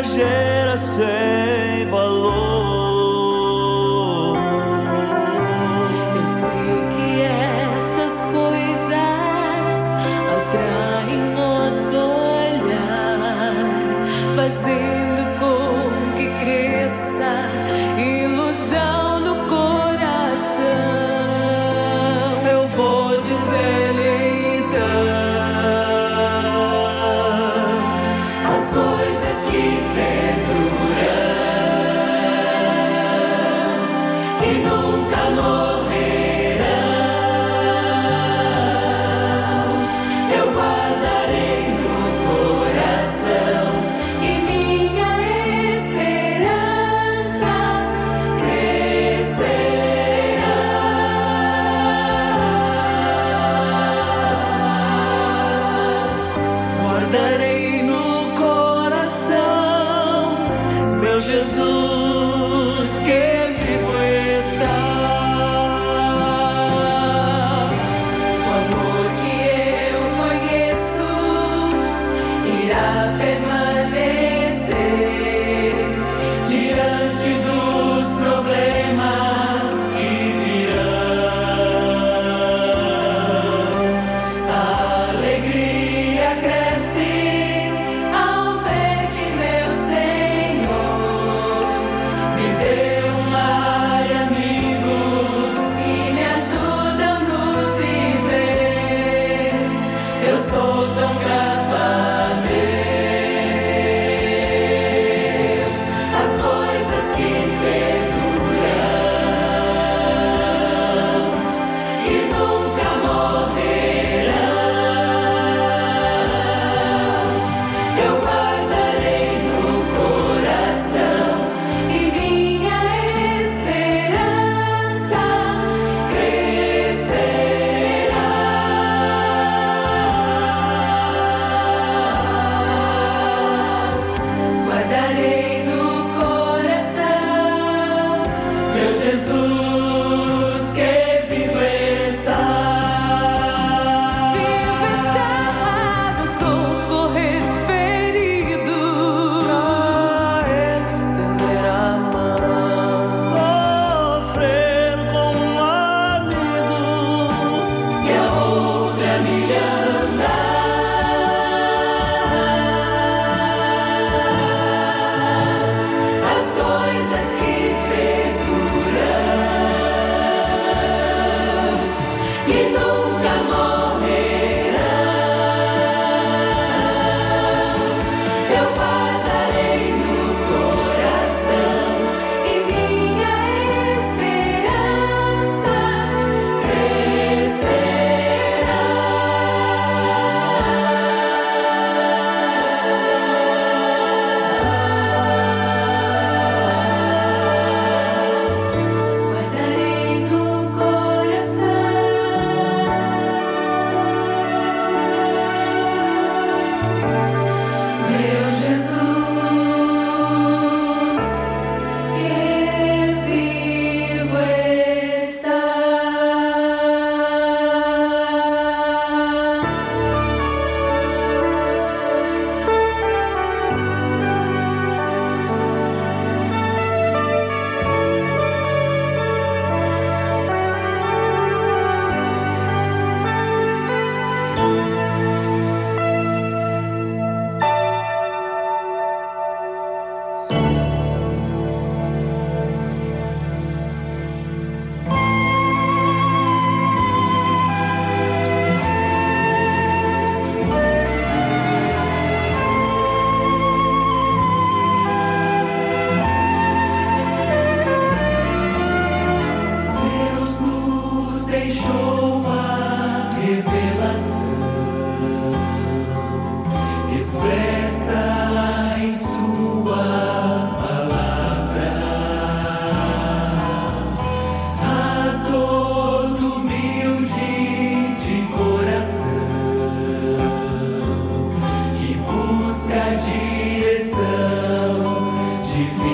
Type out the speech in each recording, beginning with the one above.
hoje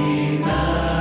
Amen.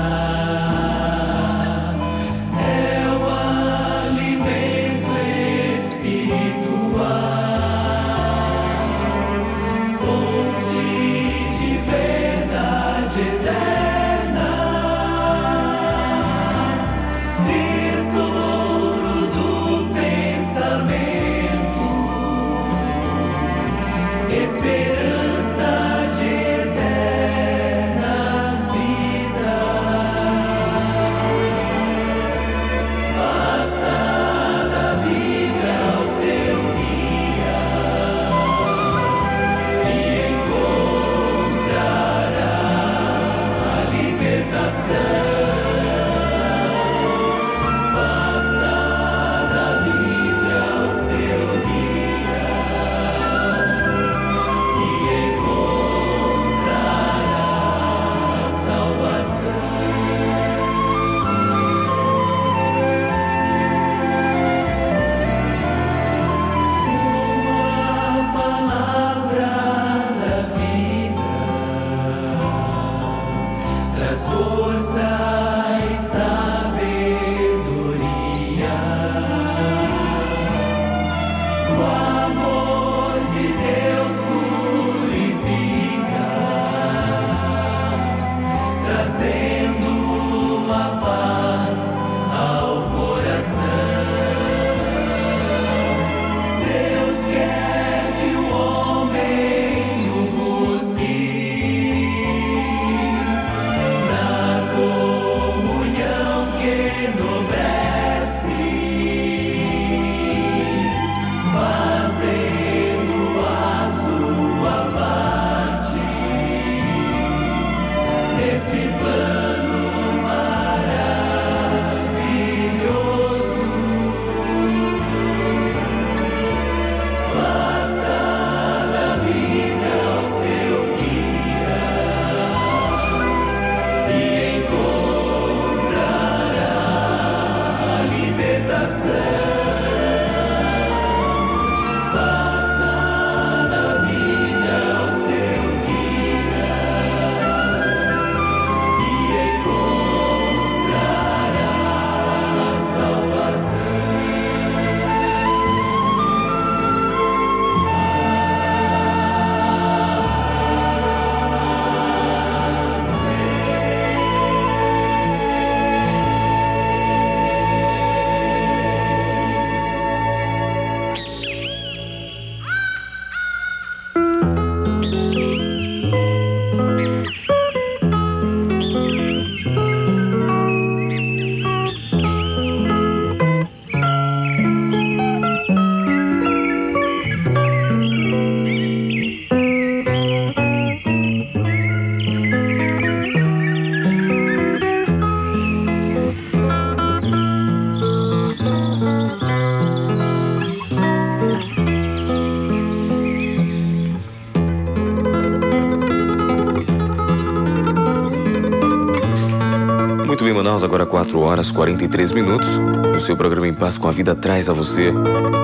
Agora 4 horas 43 minutos. O seu programa Em Paz com a Vida traz a você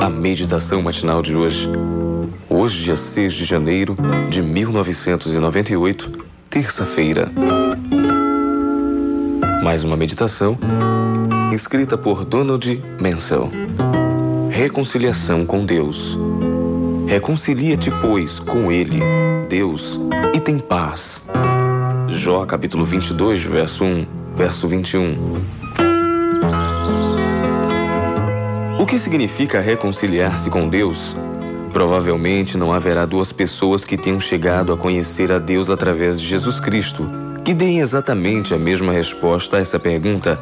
a meditação matinal de hoje. Hoje, dia 6 de janeiro de 1998, terça-feira. Mais uma meditação escrita por Donald Mansell. Reconciliação com Deus. Reconcilia-te, pois, com Ele, Deus, e tem paz. Jó capítulo 22, verso 1 verso 21. O que significa reconciliar-se com Deus? Provavelmente não haverá duas pessoas que tenham chegado a conhecer a Deus através de Jesus Cristo que deem exatamente a mesma resposta a essa pergunta.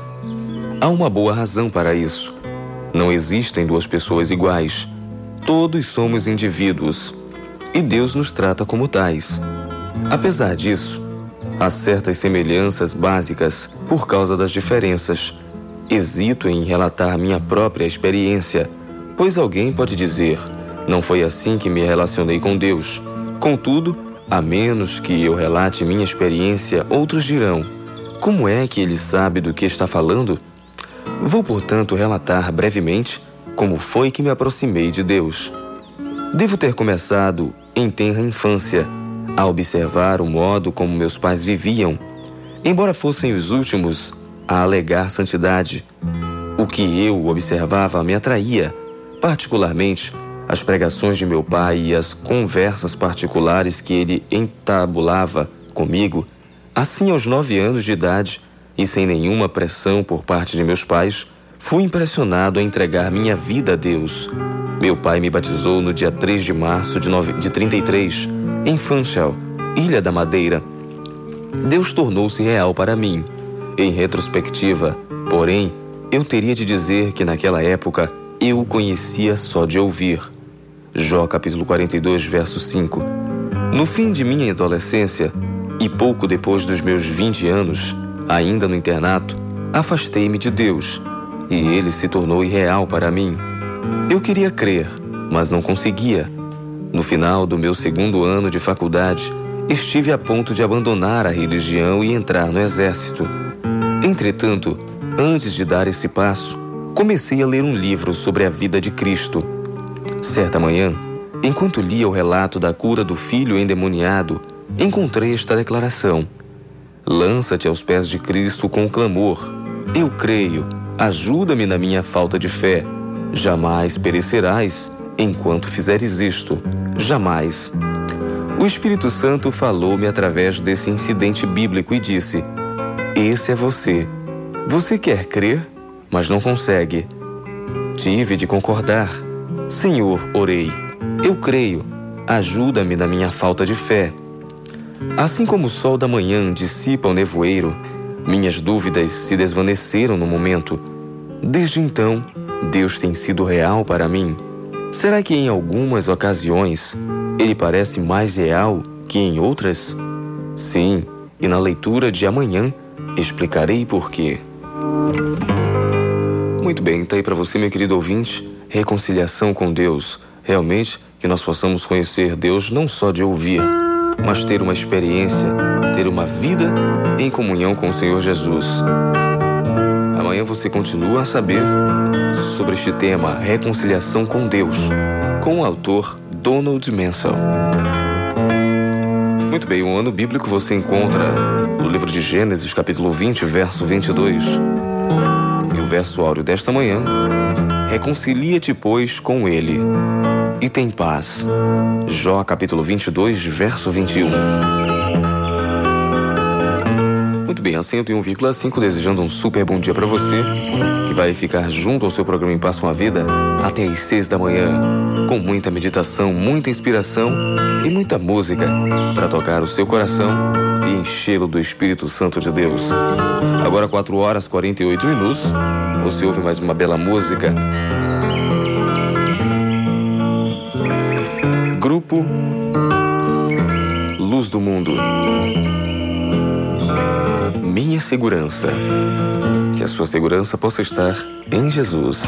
Há uma boa razão para isso. Não existem duas pessoas iguais. Todos somos indivíduos e Deus nos trata como tais. Apesar disso, Há certas semelhanças básicas por causa das diferenças. Hesito em relatar minha própria experiência, pois alguém pode dizer: não foi assim que me relacionei com Deus. Contudo, a menos que eu relate minha experiência, outros dirão: como é que ele sabe do que está falando? Vou, portanto, relatar brevemente como foi que me aproximei de Deus. Devo ter começado em tenra infância a observar o modo como meus pais viviam, embora fossem os últimos a alegar santidade. O que eu observava me atraía, particularmente as pregações de meu pai e as conversas particulares que ele entabulava comigo. Assim, aos nove anos de idade, e sem nenhuma pressão por parte de meus pais, fui impressionado a entregar minha vida a Deus. Meu pai me batizou no dia 3 de março de, nove... de 33 em Funchal, Ilha da Madeira, Deus tornou-se real para mim. Em retrospectiva, porém, eu teria de dizer que naquela época eu o conhecia só de ouvir. Jó capítulo 42, verso 5. No fim de minha adolescência e pouco depois dos meus 20 anos, ainda no internato, afastei-me de Deus e ele se tornou irreal para mim. Eu queria crer, mas não conseguia. No final do meu segundo ano de faculdade, estive a ponto de abandonar a religião e entrar no exército. Entretanto, antes de dar esse passo, comecei a ler um livro sobre a vida de Cristo. Certa manhã, enquanto lia o relato da cura do filho endemoniado, encontrei esta declaração: Lança-te aos pés de Cristo com clamor. Eu creio, ajuda-me na minha falta de fé. Jamais perecerás enquanto fizeres isto. Jamais. O Espírito Santo falou-me através desse incidente bíblico e disse: Esse é você. Você quer crer, mas não consegue. Tive de concordar. Senhor, orei. Eu creio. Ajuda-me na minha falta de fé. Assim como o sol da manhã dissipa o nevoeiro, minhas dúvidas se desvaneceram no momento. Desde então, Deus tem sido real para mim. Será que em algumas ocasiões ele parece mais real que em outras? Sim, e na leitura de amanhã explicarei por quê. Muito bem, tá aí para você, meu querido ouvinte, reconciliação com Deus. Realmente que nós possamos conhecer Deus não só de ouvir, mas ter uma experiência, ter uma vida em comunhão com o Senhor Jesus. Amanhã você continua a saber sobre este tema, reconciliação com Deus, com o autor Donald Mansell. Muito bem, o ano bíblico você encontra no livro de Gênesis, capítulo 20, verso 22. E o verso áureo desta manhã: Reconcilia-te, pois, com ele e tem paz. Jó, capítulo 22, verso 21. Muito bem, a 101,5 desejando um super bom dia para você, que vai ficar junto ao seu programa Em Passa uma Vida até às 6 da manhã, com muita meditação, muita inspiração e muita música para tocar o seu coração e enchê-lo do Espírito Santo de Deus. Agora 4 horas 48 minutos, você ouve mais uma bela música Grupo Luz do Mundo. Minha segurança. Que a sua segurança possa estar em Jesus.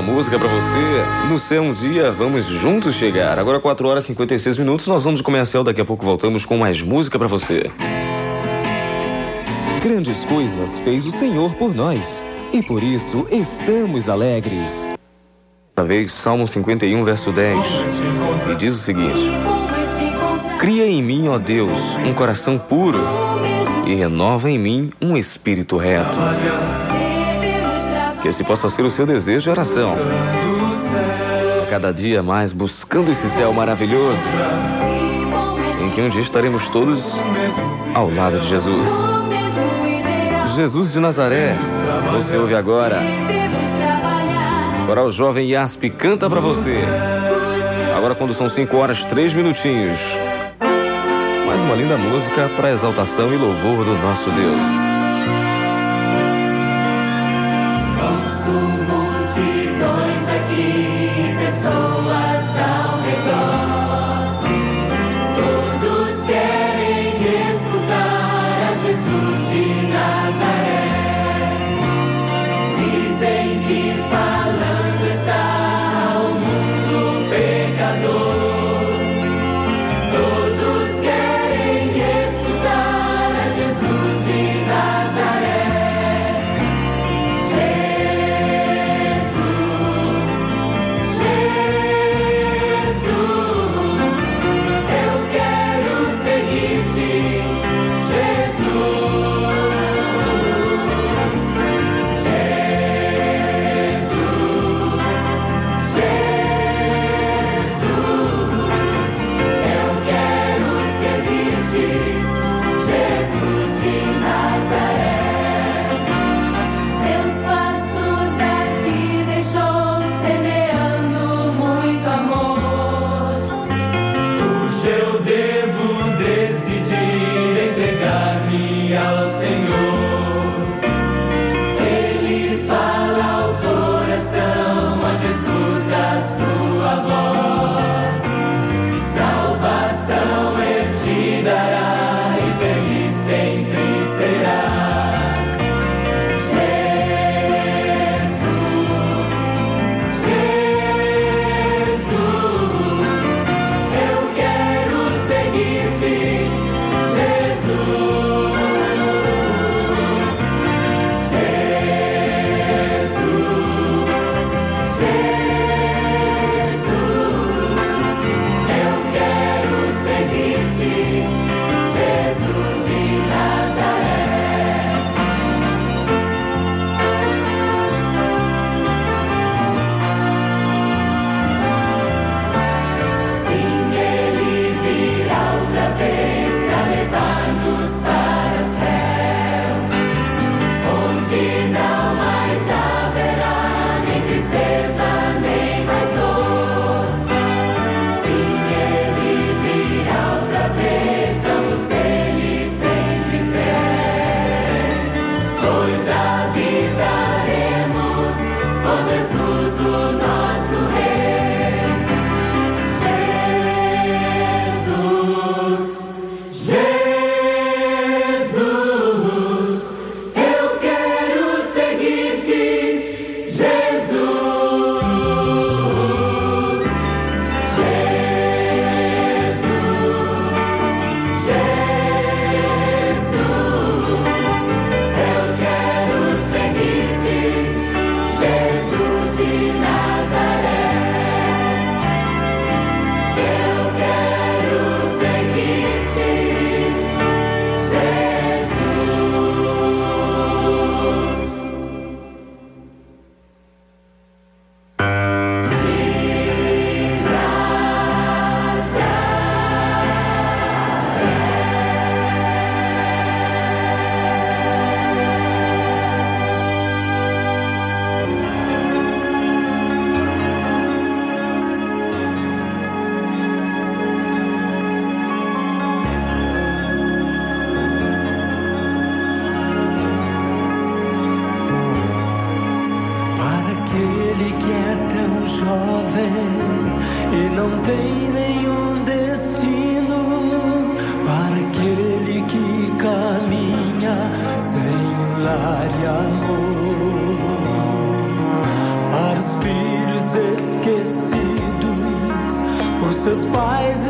Linda música para você. No céu um dia, vamos juntos chegar. Agora 4 horas e 56 minutos, nós vamos de comercial. Daqui a pouco voltamos com mais música para você. Grandes coisas fez o Senhor por nós. E por isso estamos alegres. Dessa vez, Salmo 51, verso 10. E diz o seguinte: Cria em mim, ó Deus, um coração puro e renova em mim um espírito reto. Que esse possa ser o seu desejo e oração. A cada dia mais buscando esse céu maravilhoso, em que um dia estaremos todos ao lado de Jesus. Jesus de Nazaré, você ouve agora. Coral Jovem Yasp canta pra você. Agora quando são 5 horas, 3 minutinhos. Mais uma linda música para exaltação e louvor do nosso Deus. e amor para os filhos esquecidos por seus pais. E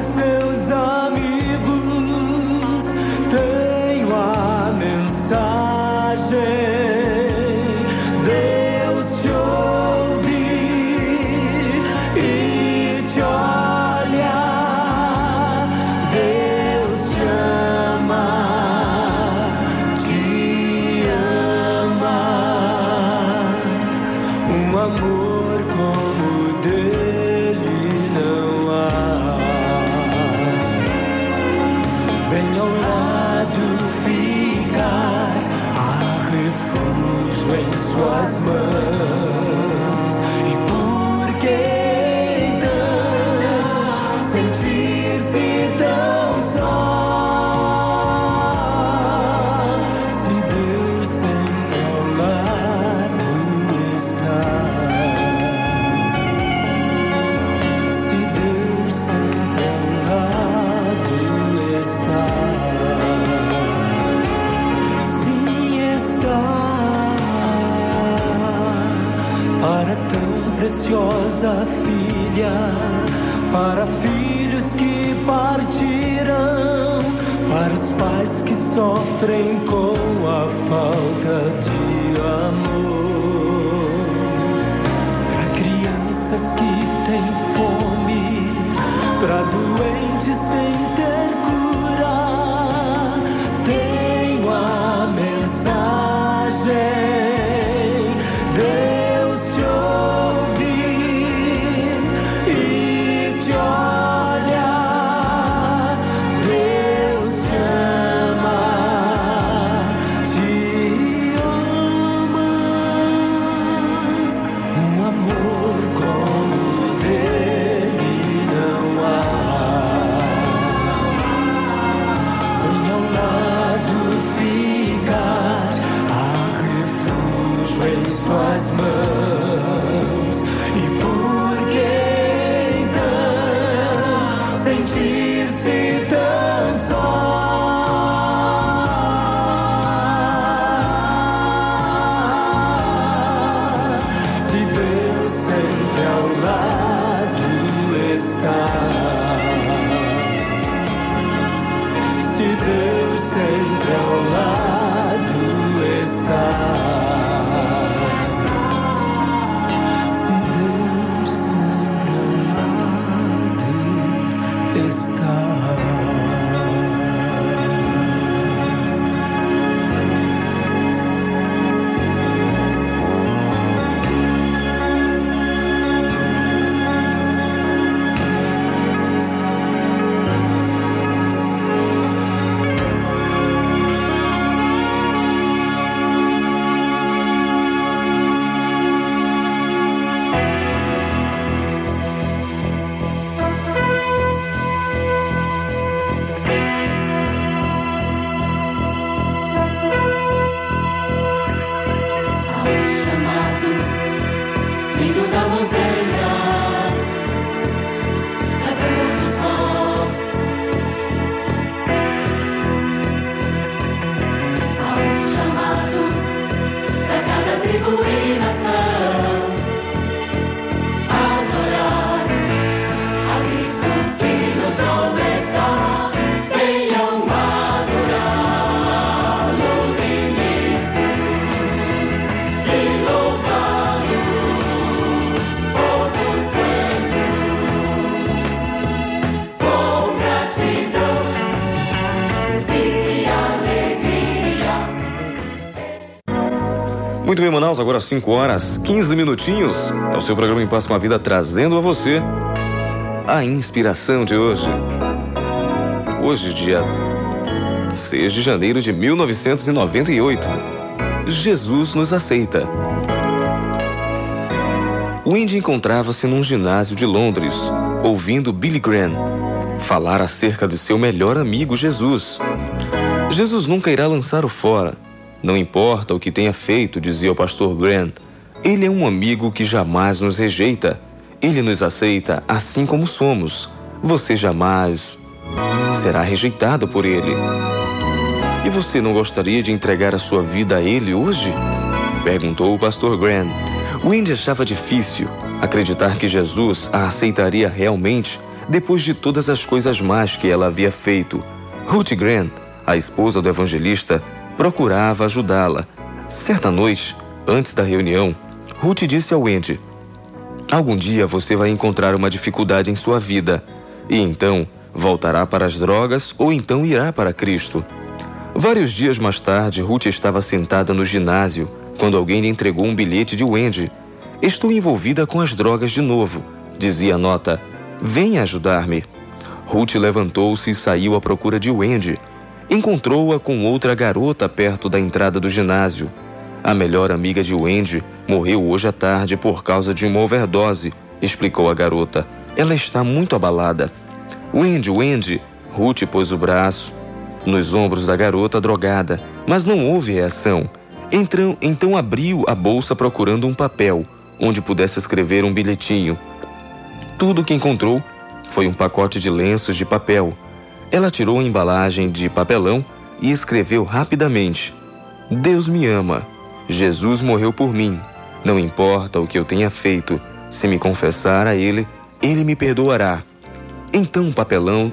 sofrem com a falta de amor. Para crianças que têm fome, para doentes sem ter Manaus, agora 5 horas, 15 minutinhos. É o seu programa Em Paz com a Vida trazendo a você a inspiração de hoje. Hoje, dia 6 de janeiro de 1998. Jesus nos aceita. Wendy encontrava-se num ginásio de Londres, ouvindo Billy Graham falar acerca de seu melhor amigo Jesus. Jesus nunca irá lançar o fora. Não importa o que tenha feito, dizia o pastor Graham. Ele é um amigo que jamais nos rejeita. Ele nos aceita assim como somos. Você jamais será rejeitado por ele. E você não gostaria de entregar a sua vida a ele hoje? Perguntou o pastor Graham. Wendy achava difícil acreditar que Jesus a aceitaria realmente depois de todas as coisas más que ela havia feito. Ruth Grant, a esposa do evangelista, procurava ajudá-la. Certa noite, antes da reunião, Ruth disse ao Wendy: Algum dia você vai encontrar uma dificuldade em sua vida, e então voltará para as drogas ou então irá para Cristo. Vários dias mais tarde, Ruth estava sentada no ginásio quando alguém lhe entregou um bilhete de Wendy. Estou envolvida com as drogas de novo, dizia a nota. Venha ajudar-me. Ruth levantou-se e saiu à procura de Wendy. Encontrou-a com outra garota perto da entrada do ginásio. A melhor amiga de Wendy morreu hoje à tarde por causa de uma overdose, explicou a garota. Ela está muito abalada. Wendy, Wendy, Ruth pôs o braço nos ombros da garota drogada, mas não houve reação. Então, abriu a bolsa procurando um papel, onde pudesse escrever um bilhetinho. Tudo o que encontrou foi um pacote de lenços de papel. Ela tirou a embalagem de papelão e escreveu rapidamente: Deus me ama. Jesus morreu por mim. Não importa o que eu tenha feito, se me confessar a Ele, Ele me perdoará. Então o papelão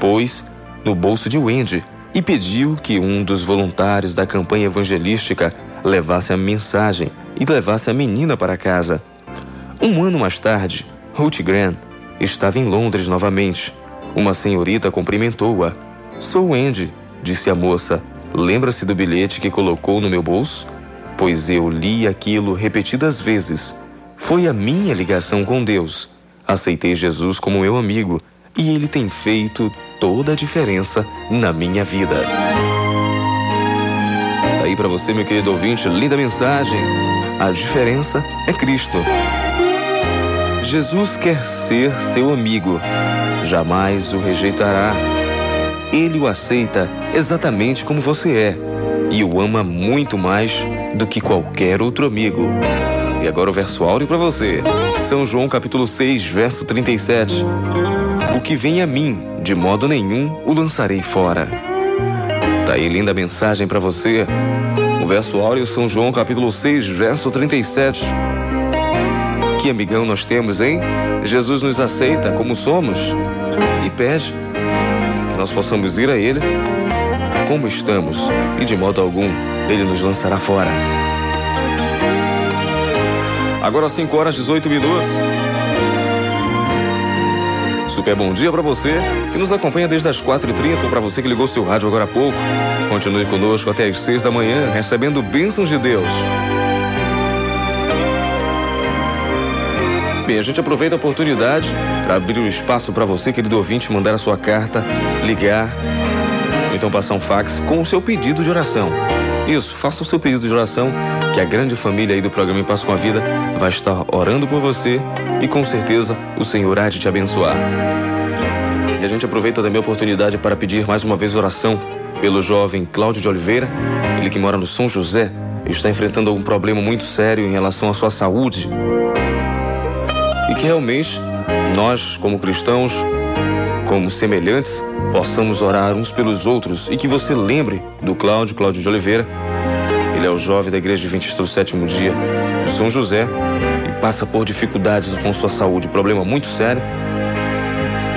pôs no bolso de Wendy e pediu que um dos voluntários da campanha evangelística levasse a mensagem e levasse a menina para casa. Um ano mais tarde, Ruth Grant estava em Londres novamente. Uma senhorita cumprimentou-a. Sou Wendy, disse a moça. Lembra-se do bilhete que colocou no meu bolso? Pois eu li aquilo repetidas vezes. Foi a minha ligação com Deus. Aceitei Jesus como meu amigo e ele tem feito toda a diferença na minha vida. Tá aí para você, meu querido ouvinte, linda mensagem. A diferença é Cristo. Jesus quer ser seu amigo, jamais o rejeitará. Ele o aceita exatamente como você é e o ama muito mais do que qualquer outro amigo. E agora o verso áureo para você. São João capítulo 6, verso 37. O que vem a mim, de modo nenhum o lançarei fora. Tá aí linda mensagem para você. O verso áureo São João capítulo 6, verso 37. Que amigão nós temos, hein? Jesus nos aceita como somos e pede que nós possamos ir a Ele como estamos e de modo algum Ele nos lançará fora. Agora 5 horas 18 minutos. Super bom dia para você que nos acompanha desde as 4h30, para você que ligou seu rádio agora há pouco. Continue conosco até as 6 da manhã, recebendo bênçãos de Deus. A gente aproveita a oportunidade para abrir o espaço para você, querido ouvinte, mandar a sua carta, ligar, ou então passar um fax com o seu pedido de oração. Isso, faça o seu pedido de oração, que a grande família aí do programa Em Passo com a Vida vai estar orando por você e com certeza o Senhor há de te abençoar. E a gente aproveita também a oportunidade para pedir mais uma vez oração pelo jovem Cláudio de Oliveira, ele que mora no São José, está enfrentando um problema muito sério em relação à sua saúde. E que realmente nós, como cristãos, como semelhantes, possamos orar uns pelos outros e que você lembre do Cláudio, Cláudio de Oliveira. Ele é o jovem da igreja Adventista do sétimo dia de São José e passa por dificuldades com sua saúde, problema muito sério.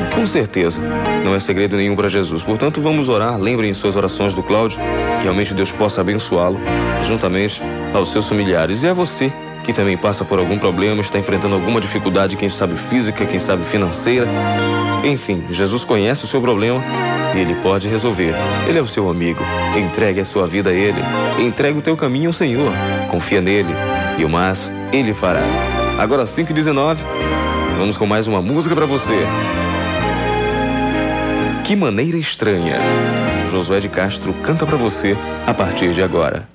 E com certeza não é segredo nenhum para Jesus. Portanto, vamos orar. Lembrem suas orações do Cláudio, que realmente Deus possa abençoá-lo, juntamente aos seus familiares. E a você que também passa por algum problema, está enfrentando alguma dificuldade, quem sabe física, quem sabe financeira. Enfim, Jesus conhece o seu problema e ele pode resolver. Ele é o seu amigo. Entregue a sua vida a ele. Entregue o teu caminho ao Senhor. Confia nele e o mais ele fará. Agora 5 e 19 vamos com mais uma música para você. Que maneira estranha. Josué de Castro canta para você a partir de agora.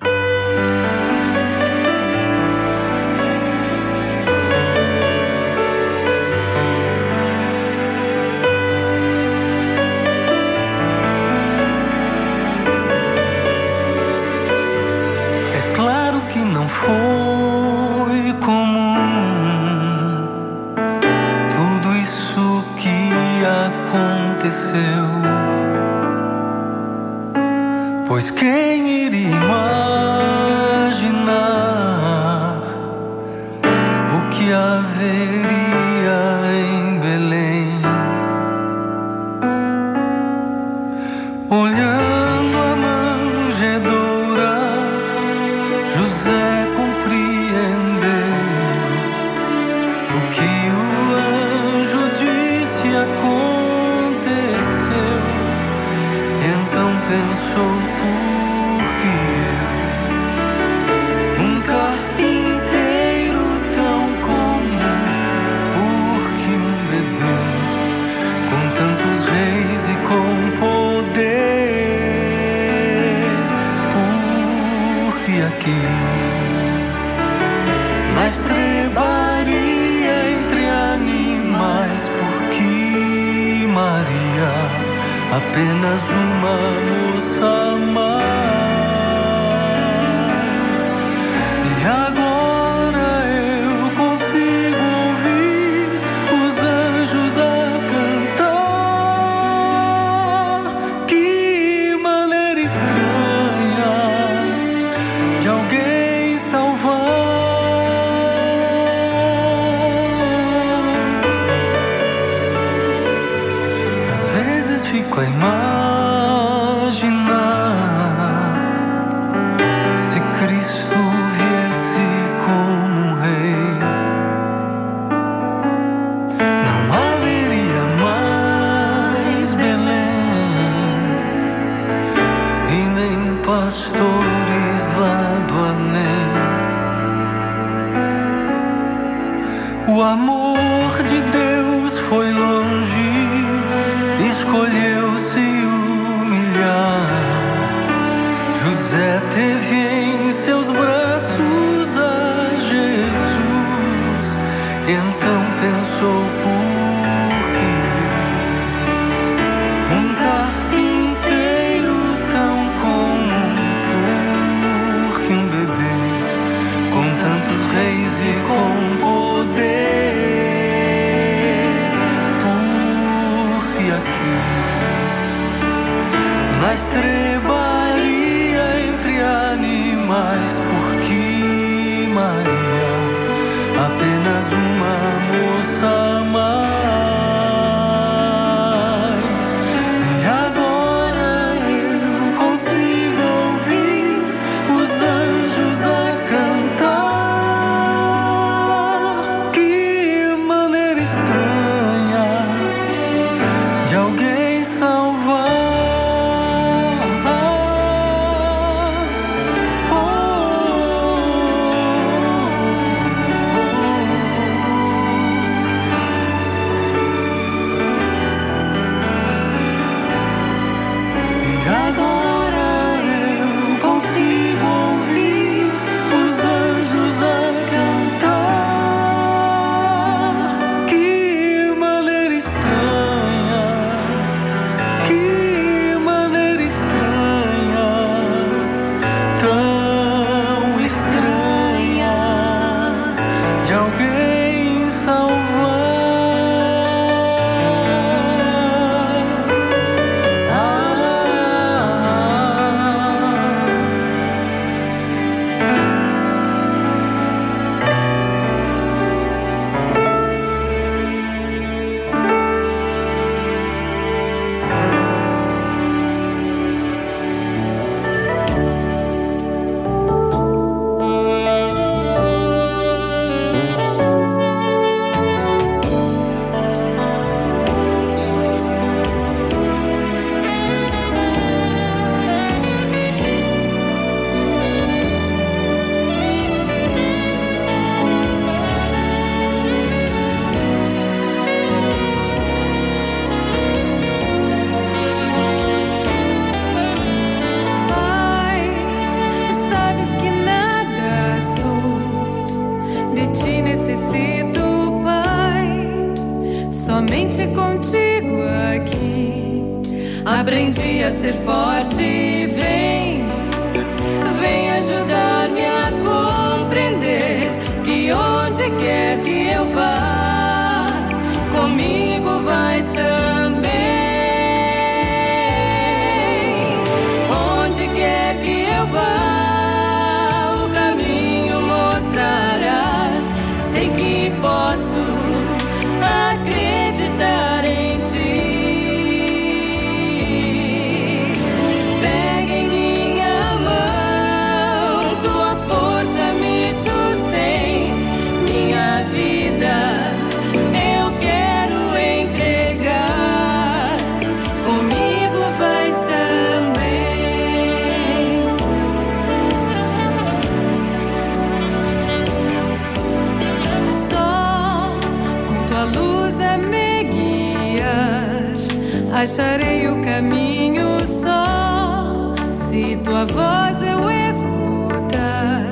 O caminho só. Se tua voz eu escutar,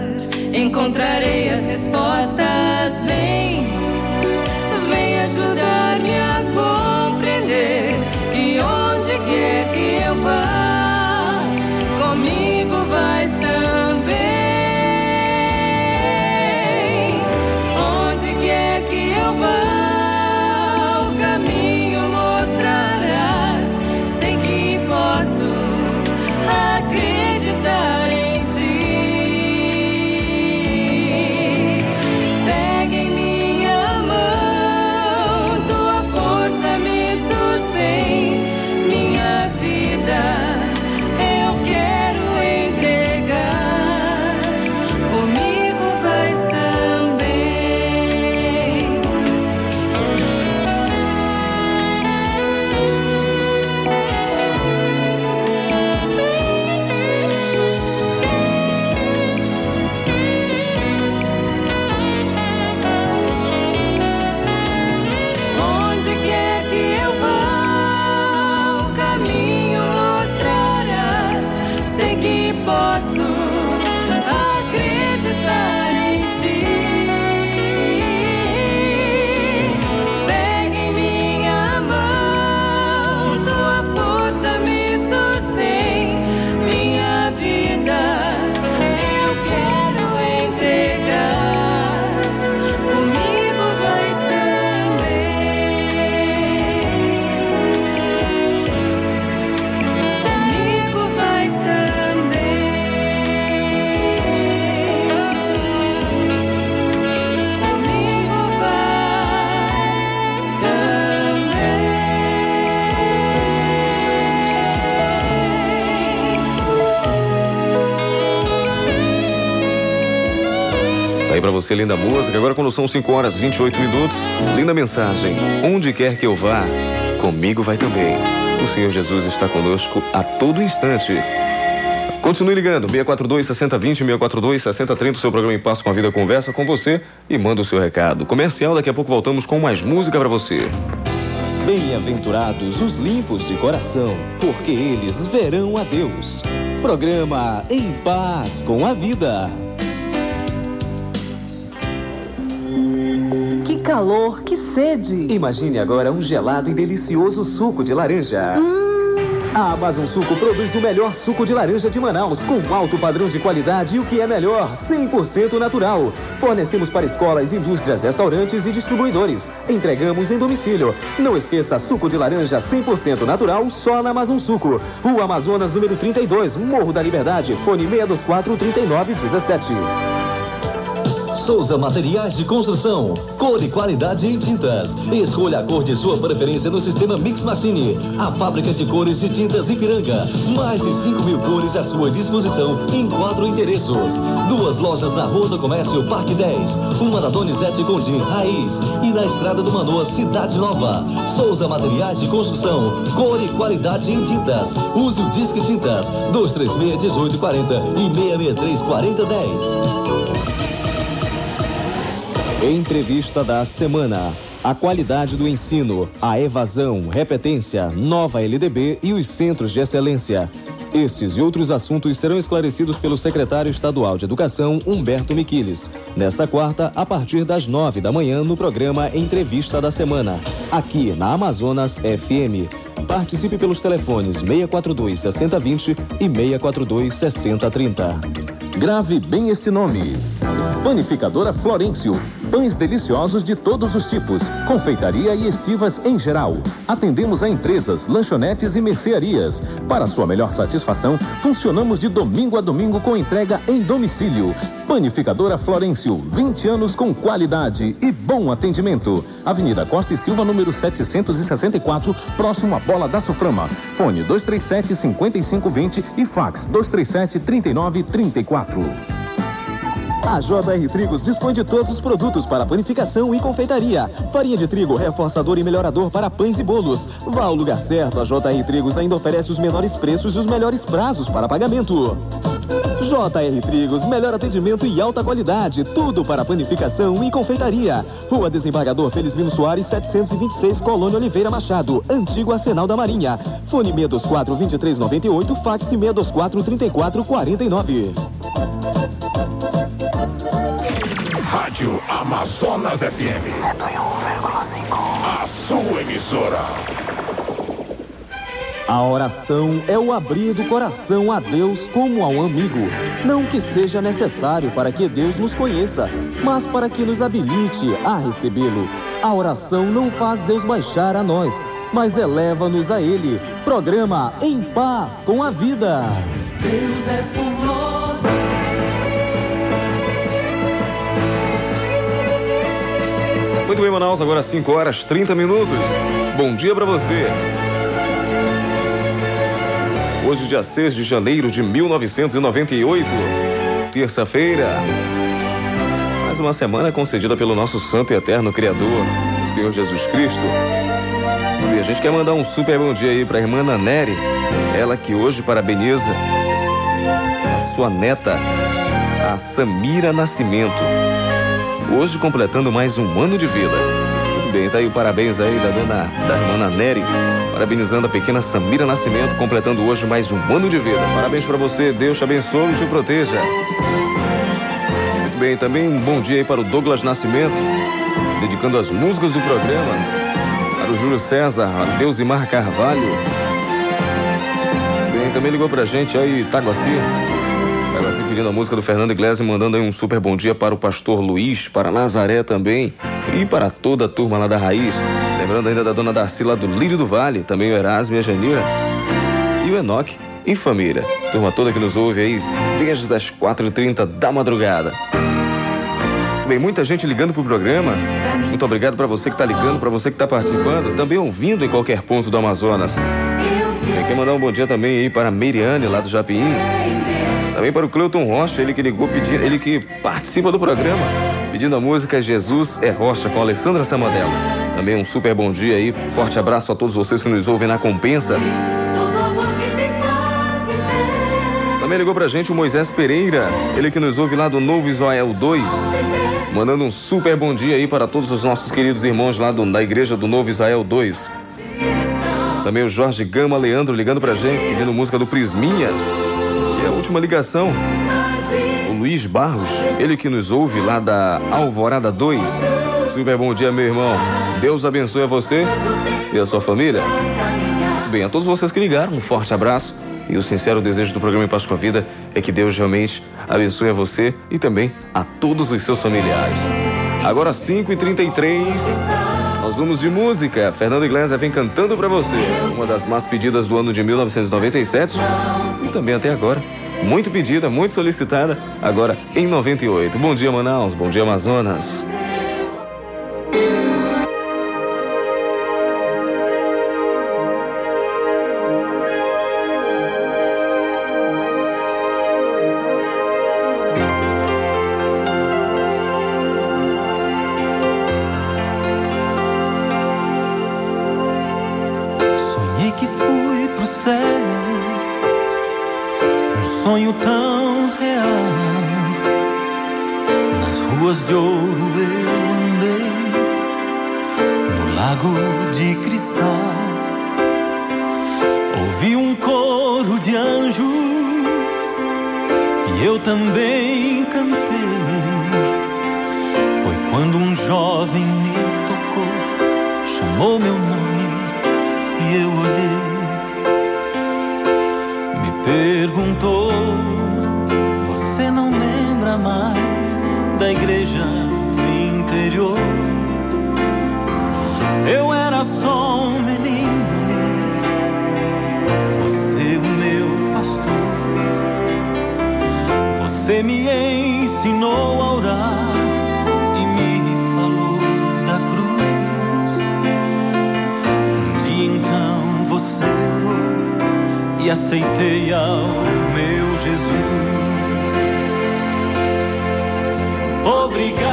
encontrarei as respostas. Vem você, linda música. Agora, quando são 5 horas e 28 minutos, linda mensagem. Onde quer que eu vá, comigo vai também. O Senhor Jesus está conosco a todo instante. Continue ligando, 642 6020 642 6030, seu programa em Passo com a Vida conversa com você e manda o seu recado. Comercial, daqui a pouco voltamos com mais música pra você. Bem-aventurados os limpos de coração, porque eles verão a Deus. Programa Em Paz com a Vida. Calor, que sede! Imagine agora um gelado e delicioso suco de laranja. A Amazon Suco produz o melhor suco de laranja de Manaus, com alto padrão de qualidade e o que é melhor, 100% natural. Fornecemos para escolas, indústrias, restaurantes e distribuidores. Entregamos em domicílio. Não esqueça, suco de laranja 100% natural só na Amazon Suco. Rua Amazonas, número 32, Morro da Liberdade, fone 624 3917. Souza Materiais de Construção. Cor e qualidade em tintas. Escolha a cor de sua preferência no sistema Mix Machine. A fábrica de cores de tintas Ipiranga. Mais de 5 mil cores à sua disposição em quatro endereços. Duas lojas na Rua do Comércio, Parque 10. Uma na Donizete Gondim, Raiz. E na Estrada do Manoa, Cidade Nova. Souza Materiais de Construção. Cor e qualidade em tintas. Use o Disque Tintas. 236 1840 e 663 4010. Entrevista da semana. A qualidade do ensino, a evasão, repetência, nova LDB e os centros de excelência. Esses e outros assuntos serão esclarecidos pelo secretário estadual de Educação, Humberto Miquiles, nesta quarta, a partir das nove da manhã, no programa Entrevista da Semana, aqui na Amazonas FM. Participe pelos telefones 642 6020 e 642 6030. Grave bem esse nome. Panificadora Florêncio. Pães deliciosos de todos os tipos. Confeitaria e estivas em geral. Atendemos a empresas, lanchonetes e mercearias. Para sua melhor satisfação, funcionamos de domingo a domingo com entrega em domicílio. Panificadora Florêncio. 20 anos com qualidade e bom atendimento. Avenida Costa e Silva, número 764, próximo à Bola da Suframa. Fone 237 5520 e fax 237 3934. A JR Trigos dispõe de todos os produtos para panificação e confeitaria. Farinha de trigo, reforçador e melhorador para pães e bolos. Vá ao lugar certo, a JR Trigos ainda oferece os menores preços e os melhores prazos para pagamento. JR Trigos, melhor atendimento e alta qualidade. Tudo para panificação e confeitaria. Rua Desembargador Felizmino Soares, 726, Colônia Oliveira Machado. Antigo Arsenal da Marinha. Fone 624 2398, fax 624 3449. Rádio Amazonas FM. 101,5. A sua emissora. A oração é o abrir do coração a Deus como a um amigo. Não que seja necessário para que Deus nos conheça, mas para que nos habilite a recebê-lo. A oração não faz Deus baixar a nós, mas eleva-nos a Ele. Programa Em Paz com a Vida. Deus é por nós. Muito bem, Manaus, agora 5 horas 30 minutos. Bom dia para você. Hoje, dia 6 de janeiro de 1998, terça-feira. Mais uma semana concedida pelo nosso Santo e Eterno Criador, o Senhor Jesus Cristo. E a gente quer mandar um super bom dia aí para a irmã Naneri, ela que hoje parabeniza a sua neta, a Samira Nascimento. Hoje completando mais um ano de vida. Muito bem, tá aí o parabéns aí da dona, da irmã Nery, parabenizando a pequena Samira Nascimento, completando hoje mais um ano de vida. Parabéns para você, Deus te abençoe e te proteja. Muito bem, também um bom dia aí para o Douglas Nascimento, dedicando as músicas do programa para o Júlio César, a Deusimar Carvalho. Bem, também ligou pra gente aí, Taguaci. Taguaci pedindo a música do Fernando Iglesias, mandando aí um super bom dia para o pastor Luiz, para Nazaré também e para toda a turma lá da Raiz. Lembrando ainda da dona Darcy lá do Lírio do Vale, também o Erasmo e a Janira. E o Enoque e família. Turma toda que nos ouve aí desde as 4h30 da madrugada. Bem, muita gente ligando pro programa. Muito obrigado para você que tá ligando, para você que tá participando, também ouvindo em qualquer ponto do Amazonas. Eu quero mandar um bom dia também aí para a Meriane lá do Japim. Também para o Cleuton Rocha, ele que ligou pedindo, ele que participa do programa, pedindo a música Jesus é Rocha com Alessandra Samadella. Também um super bom dia aí, forte abraço a todos vocês que nos ouvem na compensa. Também ligou pra gente o Moisés Pereira, ele que nos ouve lá do Novo Israel 2. Mandando um super bom dia aí para todos os nossos queridos irmãos lá do, da igreja do Novo Israel 2. Também o Jorge Gama Leandro ligando pra gente, pedindo música do Prisminha. A última ligação, o Luiz Barros, ele que nos ouve lá da Alvorada 2. Super bom dia, meu irmão. Deus abençoe a você e a sua família. Muito bem, a todos vocês que ligaram, um forte abraço. E o sincero desejo do programa Em Paz com a Vida é que Deus realmente abençoe a você e também a todos os seus familiares. Agora 5h33, nós vamos de música. Fernando Iglesias vem cantando pra você. Uma das mais pedidas do ano de 1997 e também até agora. Muito pedida, muito solicitada, agora em 98. Bom dia, Manaus. Bom dia, Amazonas. Coro de anjos e eu também cantei. Foi quando um jovem me tocou, chamou meu nome e eu olhei. Me perguntou: Você não lembra mais da igreja interior? Eu era só um ensinou a orar e me falou da cruz. Um dia então você e aceitei ao meu Jesus. Obrigado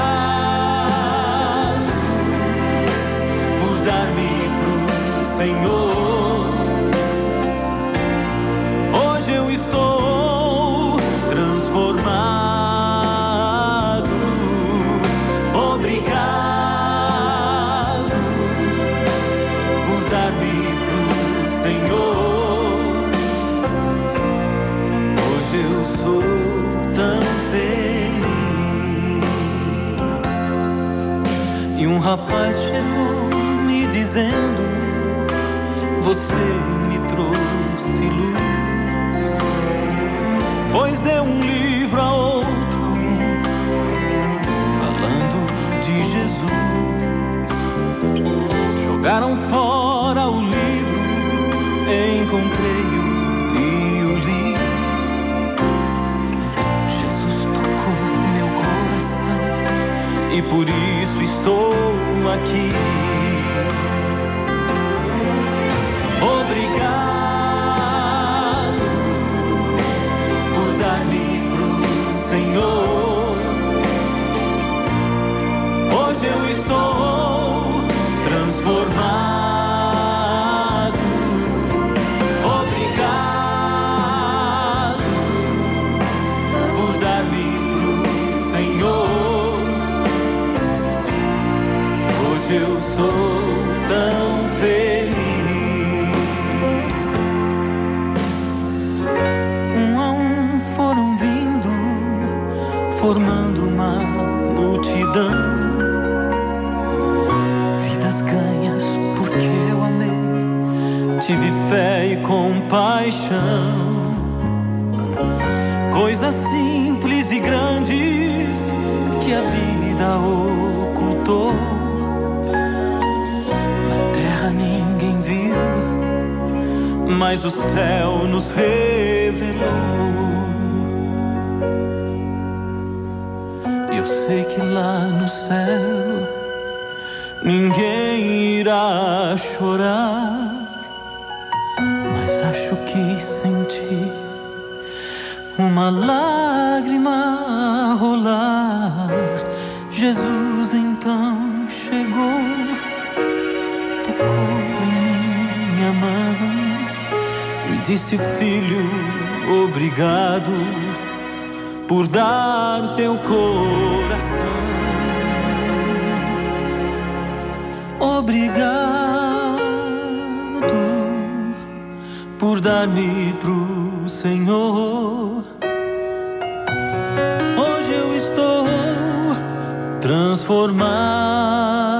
por dar-me pro Senhor. Você me trouxe luz, pois deu um livro a outro alguém falando de Jesus. Jogaram fora o livro, encontrei-o o li. Jesus tocou meu coração e por isso estou aqui. Disse, filho, obrigado por dar teu coração. Obrigado por dar-me pro Senhor. Hoje eu estou transformado.